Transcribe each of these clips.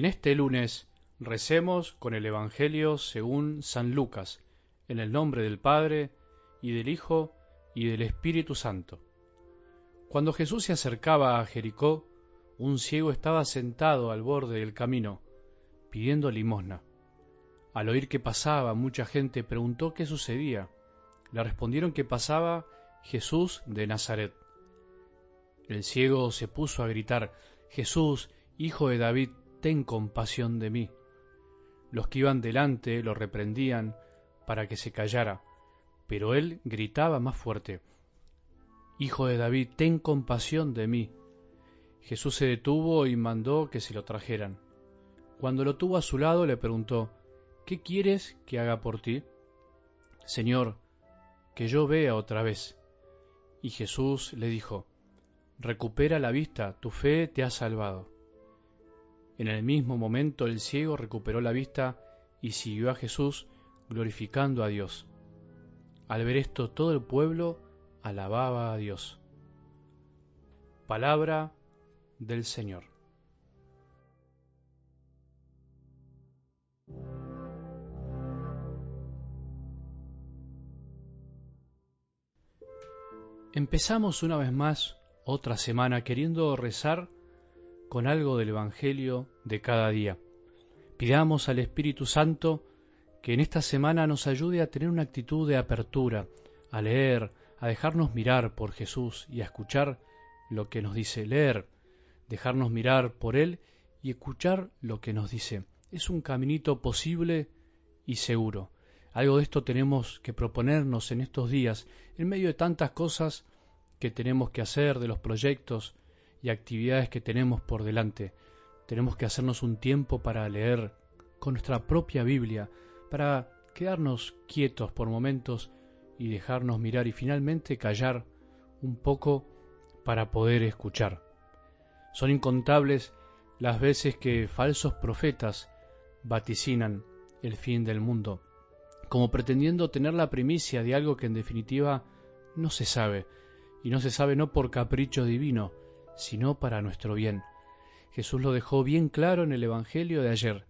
En este lunes recemos con el Evangelio según San Lucas, en el nombre del Padre, y del Hijo, y del Espíritu Santo. Cuando Jesús se acercaba a Jericó, un ciego estaba sentado al borde del camino, pidiendo limosna. Al oír que pasaba mucha gente preguntó qué sucedía. Le respondieron que pasaba Jesús de Nazaret. El ciego se puso a gritar, Jesús, hijo de David, ten compasión de mí. Los que iban delante lo reprendían para que se callara, pero él gritaba más fuerte, Hijo de David, ten compasión de mí. Jesús se detuvo y mandó que se lo trajeran. Cuando lo tuvo a su lado le preguntó, ¿Qué quieres que haga por ti? Señor, que yo vea otra vez. Y Jesús le dijo, Recupera la vista, tu fe te ha salvado. En el mismo momento el ciego recuperó la vista y siguió a Jesús glorificando a Dios. Al ver esto todo el pueblo alababa a Dios. Palabra del Señor. Empezamos una vez más otra semana queriendo rezar con algo del Evangelio de cada día. Pidamos al Espíritu Santo que en esta semana nos ayude a tener una actitud de apertura, a leer, a dejarnos mirar por Jesús y a escuchar lo que nos dice, leer, dejarnos mirar por Él y escuchar lo que nos dice. Es un caminito posible y seguro. Algo de esto tenemos que proponernos en estos días, en medio de tantas cosas que tenemos que hacer, de los proyectos, y actividades que tenemos por delante. Tenemos que hacernos un tiempo para leer con nuestra propia Biblia, para quedarnos quietos por momentos y dejarnos mirar y finalmente callar un poco para poder escuchar. Son incontables las veces que falsos profetas vaticinan el fin del mundo, como pretendiendo tener la primicia de algo que en definitiva no se sabe, y no se sabe no por capricho divino, sino para nuestro bien. Jesús lo dejó bien claro en el Evangelio de ayer.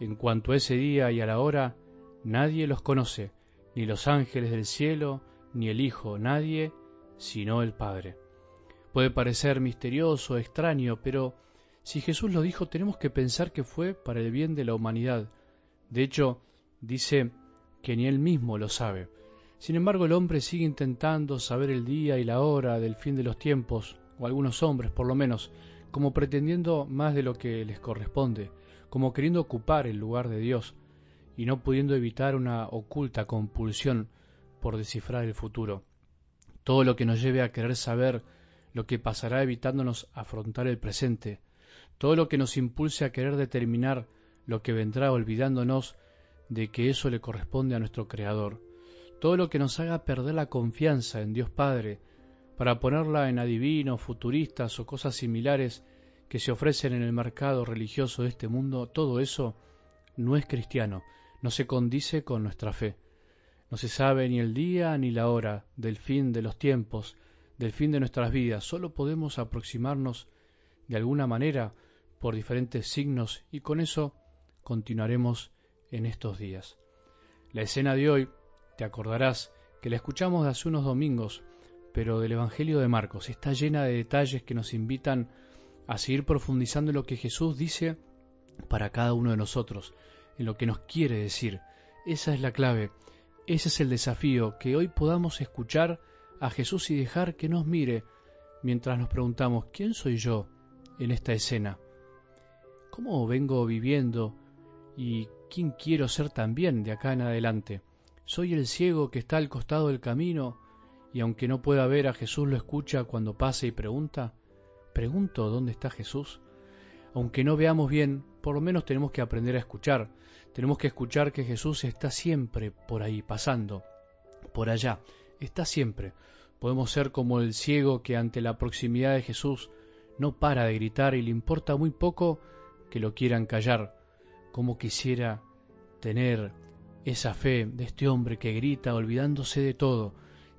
En cuanto a ese día y a la hora, nadie los conoce, ni los ángeles del cielo, ni el Hijo, nadie, sino el Padre. Puede parecer misterioso, extraño, pero si Jesús lo dijo tenemos que pensar que fue para el bien de la humanidad. De hecho, dice que ni él mismo lo sabe. Sin embargo, el hombre sigue intentando saber el día y la hora del fin de los tiempos, o algunos hombres por lo menos, como pretendiendo más de lo que les corresponde, como queriendo ocupar el lugar de Dios, y no pudiendo evitar una oculta compulsión por descifrar el futuro. Todo lo que nos lleve a querer saber lo que pasará evitándonos afrontar el presente, todo lo que nos impulse a querer determinar lo que vendrá olvidándonos de que eso le corresponde a nuestro Creador, todo lo que nos haga perder la confianza en Dios Padre, para ponerla en adivinos, futuristas o cosas similares que se ofrecen en el mercado religioso de este mundo, todo eso no es cristiano, no se condice con nuestra fe. No se sabe ni el día ni la hora del fin de los tiempos, del fin de nuestras vidas, solo podemos aproximarnos de alguna manera por diferentes signos y con eso continuaremos en estos días. La escena de hoy, te acordarás que la escuchamos de hace unos domingos, pero del Evangelio de Marcos. Está llena de detalles que nos invitan a seguir profundizando en lo que Jesús dice para cada uno de nosotros, en lo que nos quiere decir. Esa es la clave, ese es el desafío, que hoy podamos escuchar a Jesús y dejar que nos mire mientras nos preguntamos, ¿quién soy yo en esta escena? ¿Cómo vengo viviendo y quién quiero ser también de acá en adelante? ¿Soy el ciego que está al costado del camino y aunque no pueda ver a Jesús lo escucha cuando pasa y pregunta? Pregunto dónde está Jesús. Aunque no veamos bien, por lo menos tenemos que aprender a escuchar. Tenemos que escuchar que Jesús está siempre por ahí, pasando, por allá, está siempre. Podemos ser como el ciego que ante la proximidad de Jesús no para de gritar y le importa muy poco que lo quieran callar, como quisiera tener esa fe de este hombre que grita olvidándose de todo,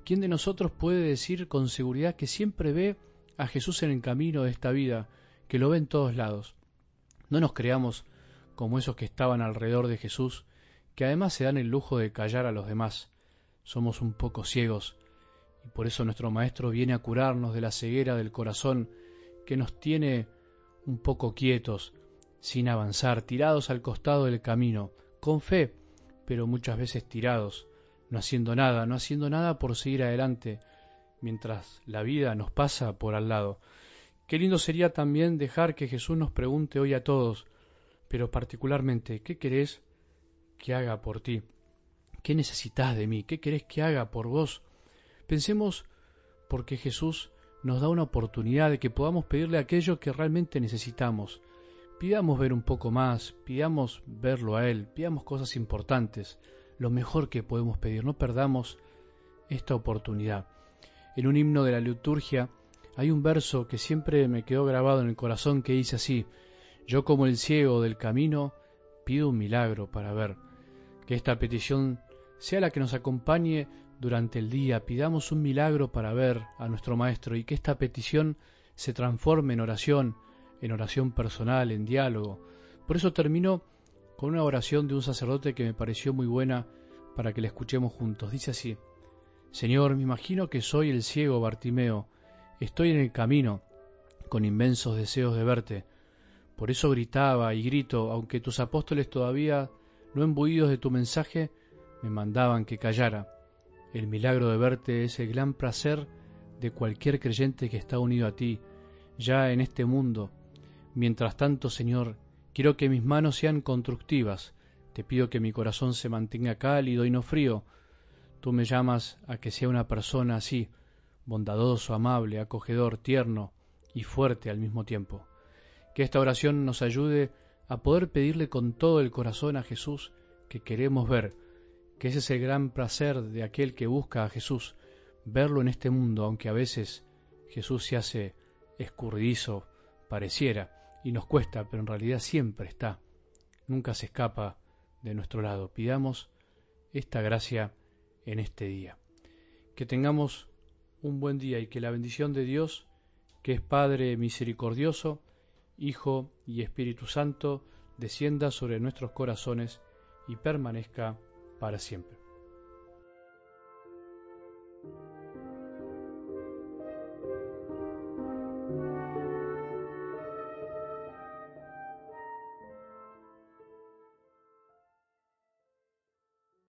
¿Quién de nosotros puede decir con seguridad que siempre ve a Jesús en el camino de esta vida, que lo ve en todos lados? No nos creamos como esos que estaban alrededor de Jesús, que además se dan el lujo de callar a los demás. Somos un poco ciegos, y por eso nuestro Maestro viene a curarnos de la ceguera del corazón que nos tiene un poco quietos, sin avanzar, tirados al costado del camino, con fe, pero muchas veces tirados, no haciendo nada, no haciendo nada por seguir adelante, mientras la vida nos pasa por al lado. Qué lindo sería también dejar que Jesús nos pregunte hoy a todos, pero particularmente, ¿qué querés que haga por ti? ¿Qué necesitas de mí? ¿Qué querés que haga por vos? Pensemos porque Jesús nos da una oportunidad de que podamos pedirle aquello que realmente necesitamos. Pidamos ver un poco más, pidamos verlo a Él, pidamos cosas importantes, lo mejor que podemos pedir, no perdamos esta oportunidad. En un himno de la liturgia hay un verso que siempre me quedó grabado en el corazón que dice así, yo como el ciego del camino pido un milagro para ver. Que esta petición sea la que nos acompañe durante el día, pidamos un milagro para ver a nuestro Maestro y que esta petición se transforme en oración, en oración personal, en diálogo. Por eso termino con una oración de un sacerdote que me pareció muy buena para que la escuchemos juntos. Dice así, Señor, me imagino que soy el ciego Bartimeo, Estoy en el camino, con inmensos deseos de verte. Por eso gritaba y grito, aunque tus apóstoles todavía, no embuidos de tu mensaje, me mandaban que callara. El milagro de verte es el gran placer de cualquier creyente que está unido a ti, ya en este mundo. Mientras tanto, Señor, quiero que mis manos sean constructivas. Te pido que mi corazón se mantenga cálido y no frío. Tú me llamas a que sea una persona así, bondadoso, amable, acogedor, tierno y fuerte al mismo tiempo. Que esta oración nos ayude a poder pedirle con todo el corazón a Jesús que queremos ver, que ese es el gran placer de aquel que busca a Jesús, verlo en este mundo, aunque a veces Jesús se hace escurridizo, pareciera, y nos cuesta, pero en realidad siempre está, nunca se escapa de nuestro lado. Pidamos esta gracia en este día. Que tengamos un buen día y que la bendición de Dios, que es Padre misericordioso, Hijo y Espíritu Santo, descienda sobre nuestros corazones y permanezca para siempre.